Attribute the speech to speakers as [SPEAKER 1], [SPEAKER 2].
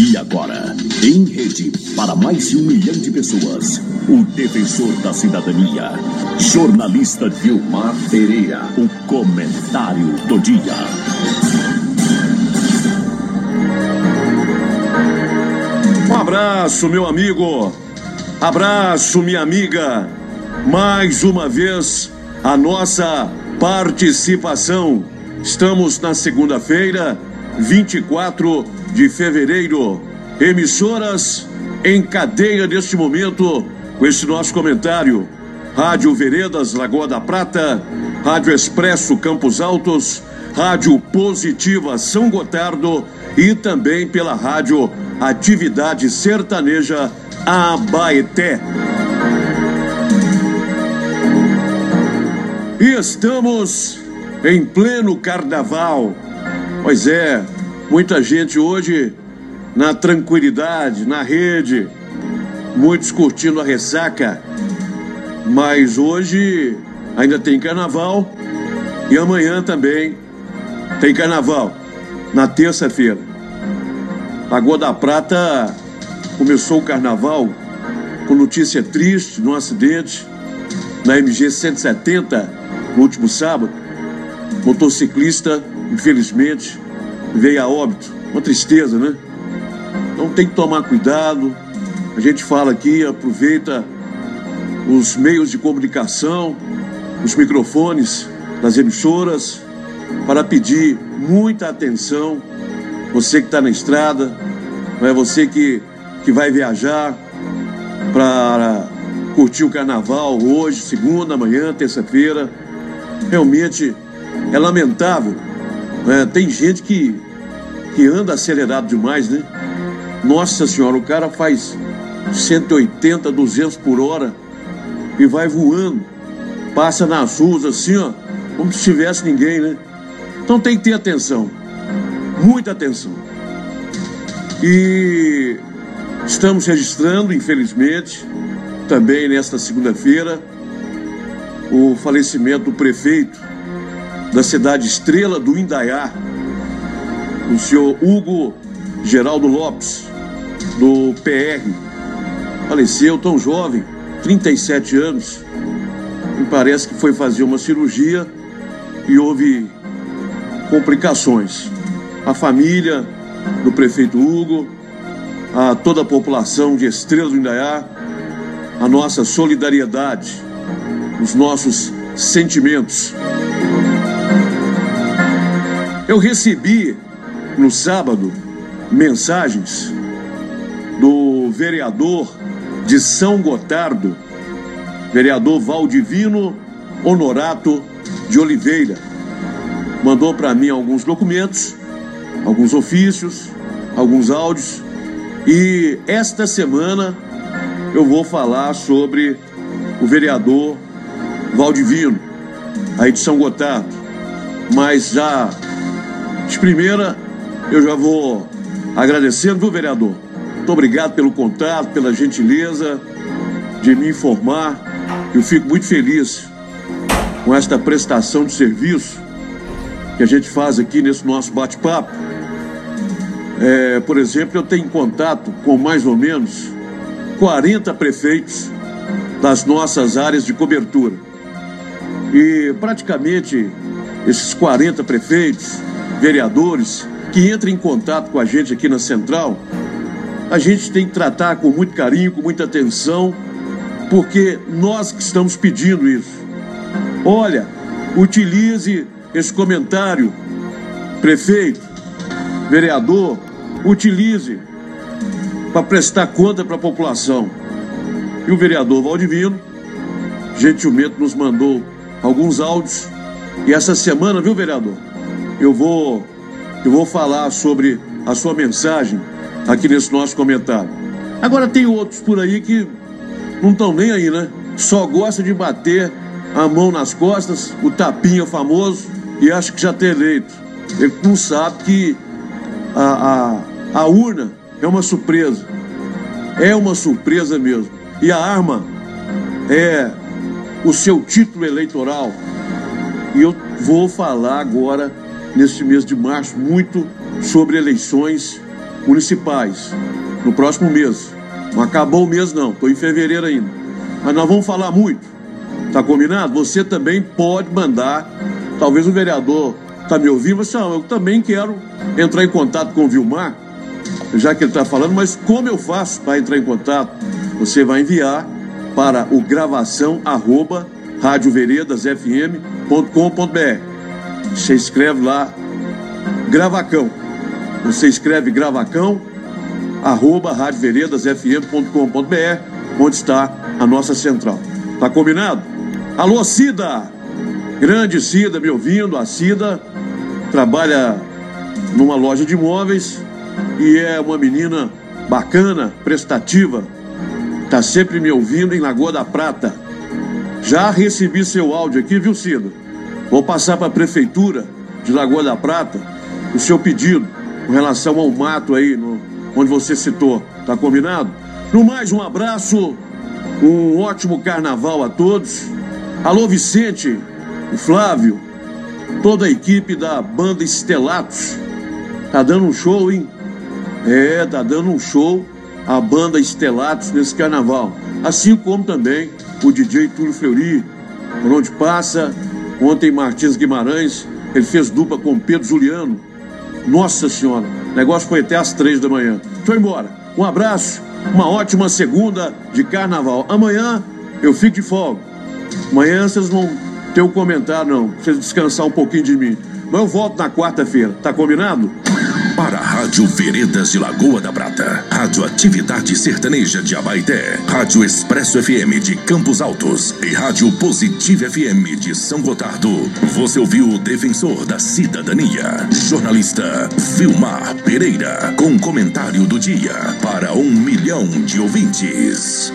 [SPEAKER 1] E agora, em rede, para mais de um milhão de pessoas, o defensor da cidadania, jornalista Gilmar Pereira, o comentário do dia.
[SPEAKER 2] Um abraço, meu amigo. Abraço, minha amiga. Mais uma vez, a nossa participação. Estamos na segunda-feira, 24 de fevereiro. Emissoras em cadeia neste momento com esse nosso comentário. Rádio Veredas, Lagoa da Prata, Rádio Expresso Campos Altos, Rádio Positiva São Gotardo e também pela Rádio Atividade Sertaneja Abaeté. E estamos em pleno carnaval. Pois é, muita gente hoje na tranquilidade, na rede, muitos curtindo a ressaca. Mas hoje ainda tem carnaval e amanhã também tem carnaval, na terça-feira. Lagoa da Prata começou o carnaval com notícia triste um acidente na MG 170 no último sábado. Motociclista, infelizmente, veio a óbito. Uma tristeza, né? Então tem que tomar cuidado. A gente fala aqui, aproveita os meios de comunicação, os microfones das emissoras, para pedir muita atenção. Você que está na estrada, é você que, que vai viajar para curtir o carnaval hoje, segunda, amanhã, terça-feira. Realmente é lamentável. É, tem gente que, que anda acelerado demais, né? Nossa Senhora, o cara faz 180, 200 por hora e vai voando, passa nas ruas assim, ó, como se tivesse ninguém, né? Então tem que ter atenção, muita atenção. E estamos registrando, infelizmente, também nesta segunda-feira, o falecimento do prefeito da cidade Estrela do Indaiá, o senhor Hugo Geraldo Lopes, do PR. Faleceu tão jovem, 37 anos. Me parece que foi fazer uma cirurgia e houve complicações. A família do prefeito Hugo, a toda a população de Estrela do Indaiá, a nossa solidariedade, os nossos sentimentos. Eu recebi no sábado mensagens do vereador de São Gotardo, vereador Valdivino Honorato de Oliveira. Mandou para mim alguns documentos, alguns ofícios, alguns áudios. E esta semana eu vou falar sobre o vereador Valdivino, aí de São Gotardo. Mas já de primeira eu já vou agradecendo, viu, vereador? Muito obrigado pelo contato, pela gentileza de me informar. Eu fico muito feliz com esta prestação de serviço que a gente faz aqui nesse nosso bate-papo. É, por exemplo, eu tenho contato com mais ou menos 40 prefeitos das nossas áreas de cobertura. E praticamente esses 40 prefeitos, vereadores, que entram em contato com a gente aqui na central, a gente tem que tratar com muito carinho, com muita atenção, porque nós que estamos pedindo isso. Olha, utilize esse comentário, prefeito, vereador, utilize para prestar conta para a população. E o vereador Valdivino, gentilmente, nos mandou alguns áudios. E essa semana, viu, vereador? Eu vou, eu vou falar sobre a sua mensagem aqui nesse nosso comentário. Agora tem outros por aí que não estão nem aí, né? Só gosta de bater a mão nas costas, o tapinha famoso, e acha que já tem eleito. Ele não sabe que a, a, a urna é uma surpresa. É uma surpresa mesmo. E a arma é o seu título eleitoral. E eu vou falar agora, nesse mês de março, muito sobre eleições municipais no próximo mês. Não acabou o mês não, estou em fevereiro ainda. Mas nós vamos falar muito. Tá combinado? Você também pode mandar. Talvez o vereador tá me ouvindo, mas não, eu também quero entrar em contato com o Vilmar, já que ele está falando, mas como eu faço para entrar em contato? Você vai enviar para o gravação arroba radioveredasfm.com.br. Você escreve lá Gravacão. Você escreve Gravacão arroba radioveredasfm.com.br, onde está a nossa central. Tá combinado? Alô, Cida! Grande Cida me ouvindo. A Cida trabalha numa loja de imóveis e é uma menina bacana, prestativa. Tá sempre me ouvindo em Lagoa da Prata. Já recebi seu áudio aqui, viu, Cida? Vou passar para a prefeitura de Lagoa da Prata o seu pedido com relação ao mato aí no, onde você citou. Tá combinado? No mais, um abraço, um ótimo carnaval a todos. Alô, Vicente, o Flávio, toda a equipe da banda Estelatos. Tá dando um show, hein? É, tá dando um show a banda Estelatos nesse carnaval. Assim como também o DJ Túlio Fleury, por onde passa. Ontem Martins Guimarães, ele fez dupla com Pedro Juliano. Nossa Senhora, o negócio foi até às três da manhã. Tô embora. Um abraço, uma ótima segunda de carnaval. Amanhã eu fico de folga. Amanhã vocês vão ter um comentário, não. Vocês descansar um pouquinho de mim. Mas eu volto na quarta-feira. Tá combinado?
[SPEAKER 1] Rádio Veredas de Lagoa da Prata, Rádio Atividade Sertaneja de Abaité, Rádio Expresso FM de Campos Altos e Rádio Positivo FM de São Gotardo. Você ouviu o defensor da cidadania, jornalista Vilmar Pereira, com comentário do dia para um milhão de ouvintes.